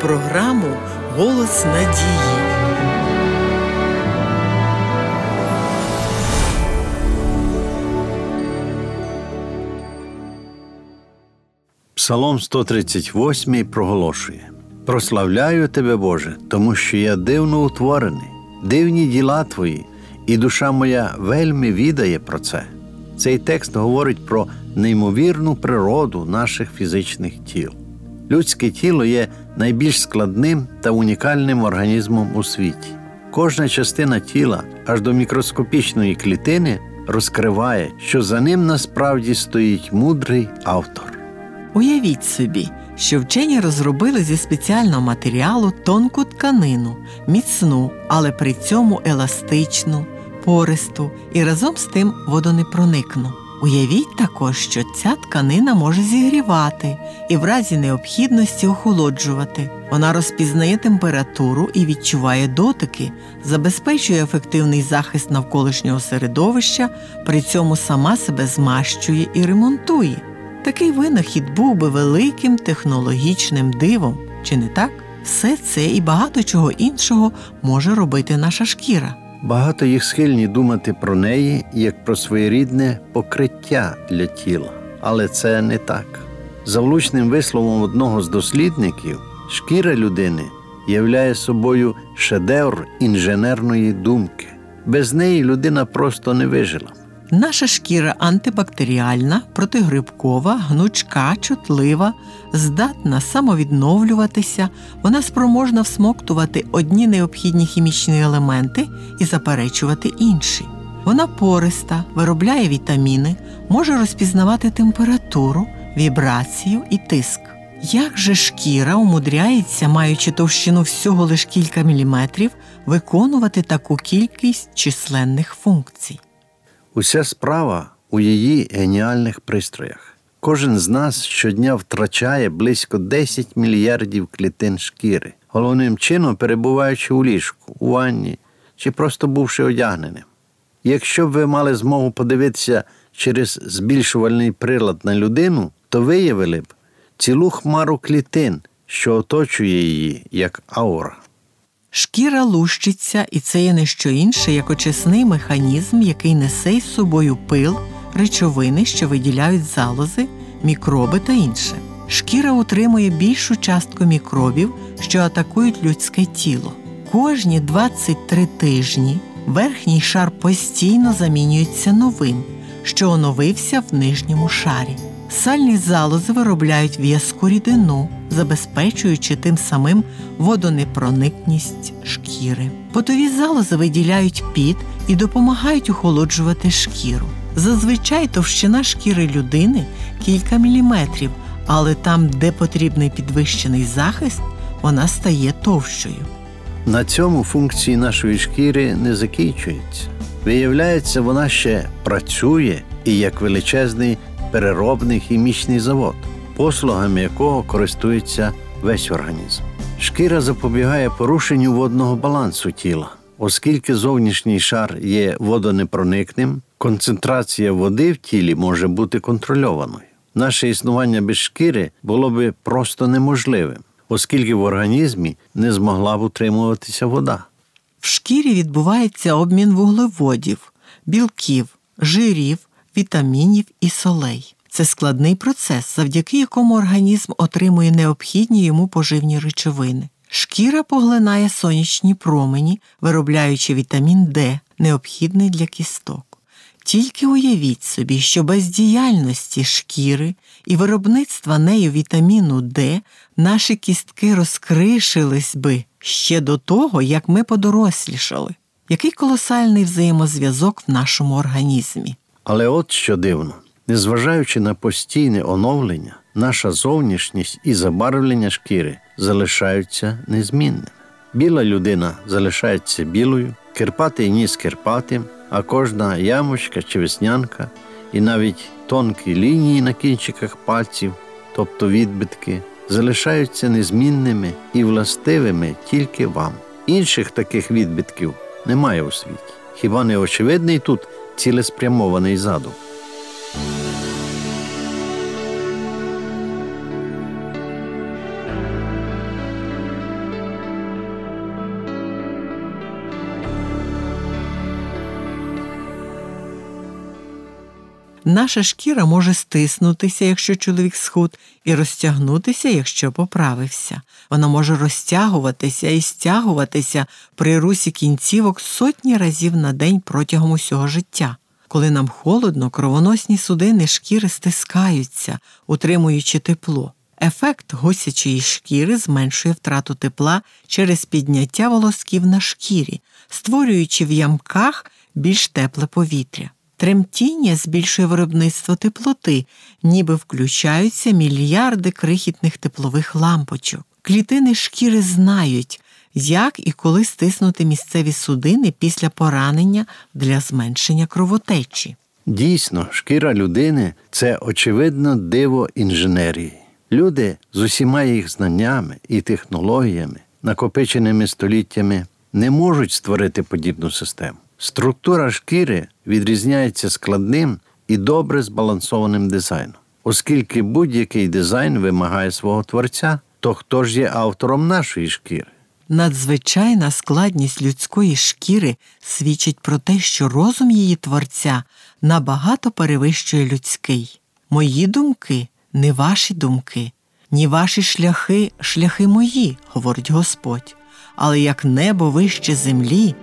програму Голос надії. Псалом 138 проголошує: Прославляю тебе, Боже, тому що я дивно утворений, дивні діла твої, і душа моя вельми відає про це. Цей текст говорить про неймовірну природу наших фізичних тіл. Людське тіло є найбільш складним та унікальним організмом у світі. Кожна частина тіла, аж до мікроскопічної клітини, розкриває, що за ним насправді стоїть мудрий автор. Уявіть собі, що вчені розробили зі спеціального матеріалу тонку тканину, міцну, але при цьому еластичну, пористу і разом з тим водонепроникну. Уявіть також, що ця тканина може зігрівати і в разі необхідності охолоджувати. Вона розпізнає температуру і відчуває дотики, забезпечує ефективний захист навколишнього середовища, при цьому сама себе змащує і ремонтує. Такий винахід був би великим технологічним дивом, чи не так? Все це і багато чого іншого може робити наша шкіра. Багато їх схильні думати про неї як про своєрідне покриття для тіла, але це не так. За влучним висловом одного з дослідників, шкіра людини являє собою шедевр інженерної думки. Без неї людина просто не вижила. Наша шкіра антибактеріальна, протигрибкова, гнучка, чутлива, здатна самовідновлюватися, вона спроможна всмоктувати одні необхідні хімічні елементи і заперечувати інші. Вона пориста, виробляє вітаміни, може розпізнавати температуру, вібрацію і тиск. Як же шкіра умудряється, маючи товщину всього лиш кілька міліметрів, виконувати таку кількість численних функцій? Уся справа у її геніальних пристроях. Кожен з нас щодня втрачає близько 10 мільярдів клітин шкіри, головним чином перебуваючи у ліжку, у ванні чи просто бувши одягненим. Якщо б ви мали змогу подивитися через збільшувальний прилад на людину, то виявили б цілу хмару клітин, що оточує її як аура. Шкіра лущиться, і це є не що інше, як очисний механізм, який несе із собою пил, речовини, що виділяють залози, мікроби та інше. Шкіра утримує більшу частку мікробів, що атакують людське тіло. Кожні 23 тижні верхній шар постійно замінюється новим, що оновився в нижньому шарі. Сальні залози виробляють в'язку рідину, забезпечуючи тим самим водонепроникність шкіри. Потові залози виділяють піт і допомагають охолоджувати шкіру. Зазвичай товщина шкіри людини кілька міліметрів, але там, де потрібний підвищений захист, вона стає товщою. На цьому функції нашої шкіри не закінчуються. Виявляється, вона ще працює і як величезний переробний хімічний завод, послугами якого користується весь організм. Шкіра запобігає порушенню водного балансу тіла, оскільки зовнішній шар є водонепроникним, концентрація води в тілі може бути контрольованою. Наше існування без шкіри було би просто неможливим, оскільки в організмі не змогла б утримуватися вода. В шкірі відбувається обмін вуглеводів, білків, жирів, вітамінів і солей. Це складний процес, завдяки якому організм отримує необхідні йому поживні речовини. Шкіра поглинає сонячні промені, виробляючи вітамін Д, необхідний для кісток. Тільки уявіть собі, що без діяльності шкіри і виробництва нею вітаміну Д наші кістки розкришились би ще до того, як ми подорослішали. Який колосальний взаємозв'язок в нашому організмі. Але от що дивно, незважаючи на постійне оновлення, наша зовнішність і забарвлення шкіри залишаються незмінними. Біла людина залишається білою, кирпатий ніс кирпатим, а кожна ямочка чи веснянка, і навіть тонкі лінії на кінчиках пальців, тобто відбитки, залишаються незмінними і властивими тільки вам. Інших таких відбитків немає у світі. Хіба не очевидний тут цілеспрямований задум? Наша шкіра може стиснутися, якщо чоловік схуд, і розтягнутися, якщо поправився. Вона може розтягуватися і стягуватися при русі кінцівок сотні разів на день протягом усього життя. Коли нам холодно, кровоносні судини шкіри стискаються, утримуючи тепло. Ефект гусячої шкіри зменшує втрату тепла через підняття волосків на шкірі, створюючи в ямках більш тепле повітря. Тремтіння збільшує виробництво теплоти, ніби включаються мільярди крихітних теплових лампочок. Клітини шкіри знають, як і коли стиснути місцеві судини після поранення для зменшення кровотечі. Дійсно, шкіра людини це очевидно диво інженерії. Люди з усіма їх знаннями і технологіями, накопиченими століттями, не можуть створити подібну систему. Структура шкіри відрізняється складним і добре збалансованим дизайном. Оскільки будь-який дизайн вимагає свого творця, то хто ж є автором нашої шкіри? Надзвичайна складність людської шкіри свідчить про те, що розум її творця набагато перевищує людський. Мої думки не ваші думки, ні ваші шляхи, шляхи мої, говорить Господь. Але як небо вище землі,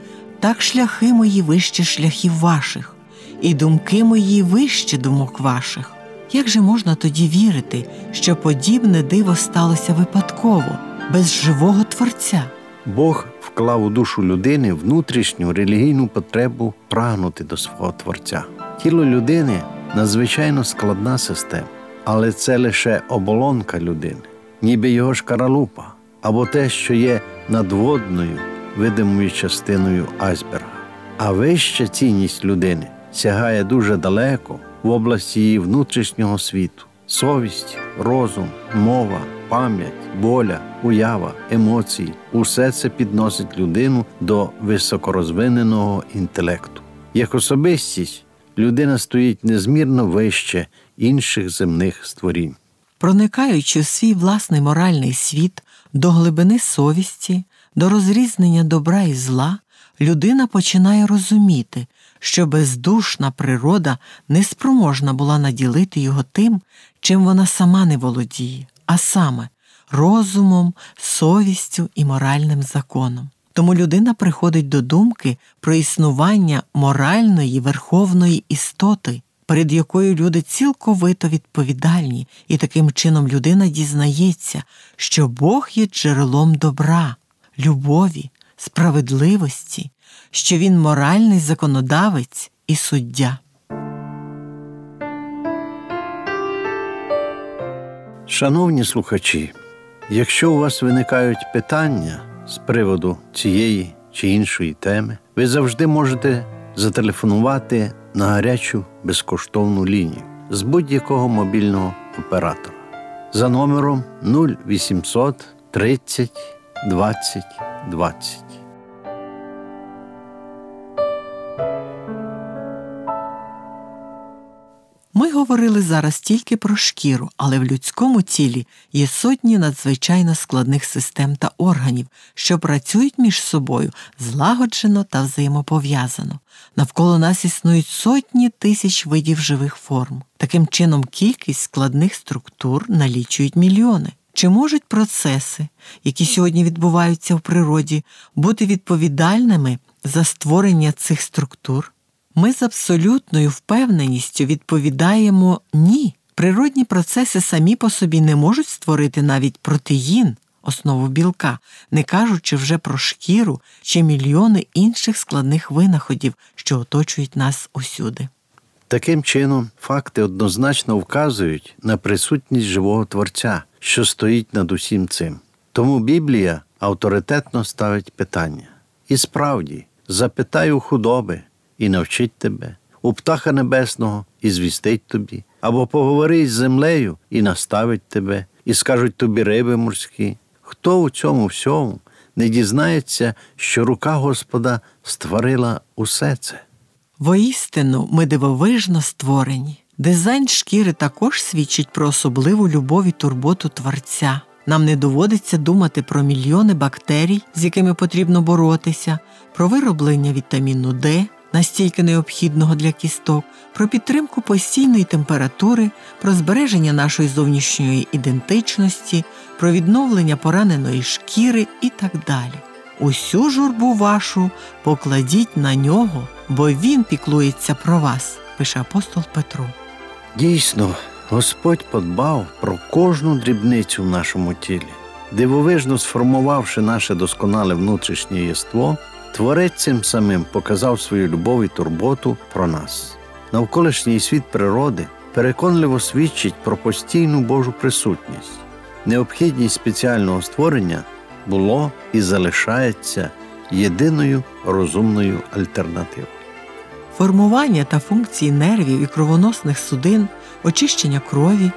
так шляхи мої вище шляхів ваших, і думки мої вище думок ваших. Як же можна тоді вірити, що подібне диво сталося випадково, без живого Творця? Бог вклав у душу людини внутрішню релігійну потребу прагнути до свого Творця. Тіло людини надзвичайно складна система, але це лише оболонка людини, ніби його шкаралупа, або те, що є надводною видимою частиною айсберга. А вища цінність людини сягає дуже далеко в області її внутрішнього світу: совість, розум, мова, пам'ять, воля, уява, емоції усе це підносить людину до високорозвиненого інтелекту. Як особистість, людина стоїть незмірно вище інших земних створінь. Проникаючи в свій власний моральний світ до глибини совісті, до розрізнення добра і зла, людина починає розуміти, що бездушна природа неспроможна була наділити його тим, чим вона сама не володіє, а саме розумом, совістю і моральним законом. Тому людина приходить до думки про існування моральної верховної істоти, перед якою люди цілковито відповідальні, і таким чином людина дізнається, що Бог є джерелом добра, любові, справедливості, що він моральний законодавець і суддя. Шановні слухачі, якщо у вас виникають питання з приводу цієї чи іншої теми, ви завжди можете зателефонувати на гарячу безкоштовну лінію з будь-якого мобільного оператора за номером 0800 30 20 20. Ми говорили зараз тільки про шкіру, але в людському тілі є сотні надзвичайно складних систем та органів, що працюють між собою злагоджено та взаємопов'язано. Навколо нас існують сотні тисяч видів живих форм. Таким чином, кількість складних структур налічують мільйони. Чи можуть процеси, які сьогодні відбуваються в природі, бути відповідальними за створення цих структур? Ми з абсолютною впевненістю відповідаємо ні. Природні процеси самі по собі не можуть створити навіть протеїн, основу білка, не кажучи вже про шкіру чи мільйони інших складних винаходів, що оточують нас усюди. Таким чином, факти однозначно вказують на присутність живого творця, що стоїть над усім цим. Тому Біблія авторитетно ставить питання. І справді, запитай у худоби і навчить тебе, у птаха небесного і звістить тобі, або поговори з землею і наставить тебе, і скажуть тобі риби морські. Хто у цьому всьому не дізнається, що рука Господа створила усе це? Воістину ми дивовижно створені. Дизайн шкіри також свідчить про особливу любов і турботу Творця. Нам не доводиться думати про мільйони бактерій, з якими потрібно боротися, про вироблення вітаміну Д, настільки необхідного для кісток, про підтримку постійної температури, про збереження нашої зовнішньої ідентичності, про відновлення пораненої шкіри і так далі. Усю журбу вашу покладіть на нього, бо він піклується про вас, пише апостол Петро. Дійсно, Господь подбав про кожну дрібницю в нашому тілі, дивовижно сформувавши наше досконале внутрішнє єство, творець цим самим показав свою любов і турботу про нас. Навколишній світ природи переконливо свідчить про постійну Божу присутність. Необхідність спеціального створення було і залишається єдиною розумною альтернативою. Формування та функції нервів і кровоносних судин, очищення крові,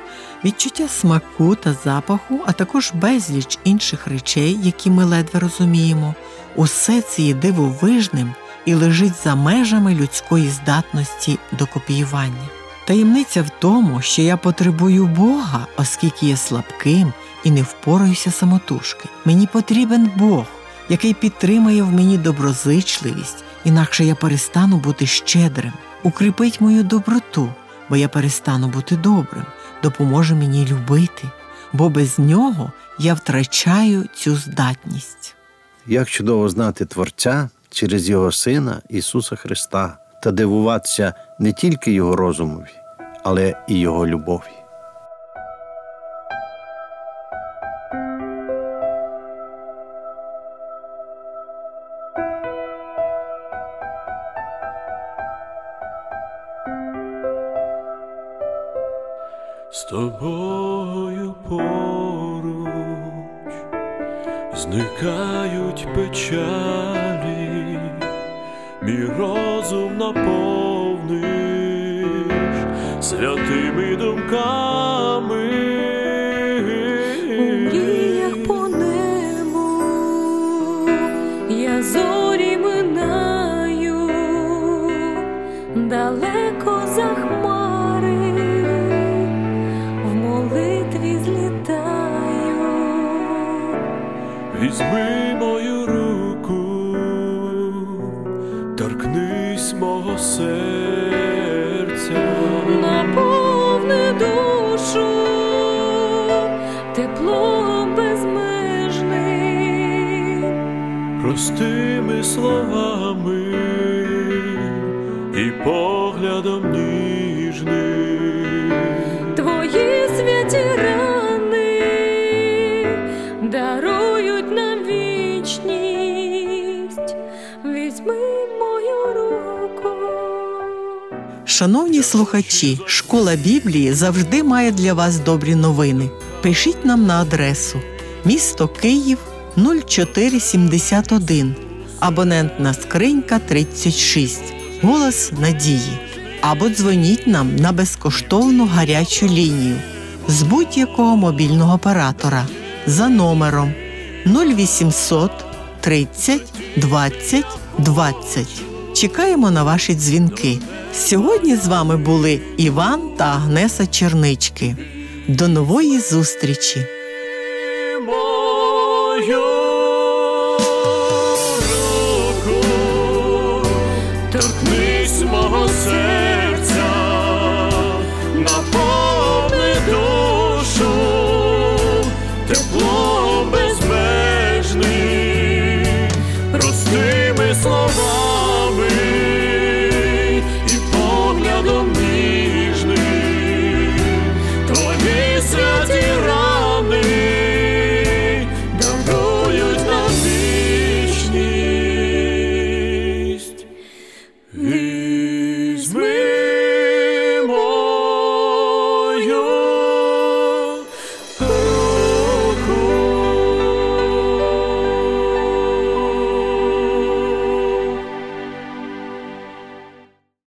відчуття смаку та запаху, а також безліч інших речей, які ми ледве розуміємо, усе це є дивовижним і лежить за межами людської здатності до копіювання. Таємниця в тому, що я потребую Бога, оскільки є слабким і не впораюся самотужки. Мені потрібен Бог, який підтримає в мені доброзичливість, інакше я перестану бути щедрим, укріпить мою доброту, бо я перестану бути добрим, допоможе мені любити, бо без нього я втрачаю цю здатність. Як чудово знати Творця через Його Сина Ісуса Христа та дивуватися не тільки Його розумові, але і Його любові. З тобою поруч зникають печалі, мій розум наповниш святими думками. У по небу я зорі минаю далеко за простими словами і поглядом ніжним. твої святі рани дарують нам вічність. Візьми мою руку. Шановні слухачі, школа Біблії завжди має для вас добрі новини. Пишіть нам на адресу місто Київ 0471, абонентна скринька 36, голос надії. Або дзвоніть нам на безкоштовну гарячу лінію з будь-якого мобільного оператора за номером 0800 30 20 20. Чекаємо на ваші дзвінки. Сьогодні з вами були Іван та Агнеса Чернички. До нової зустрічі! Мою руку, торкнись мого серця, наповни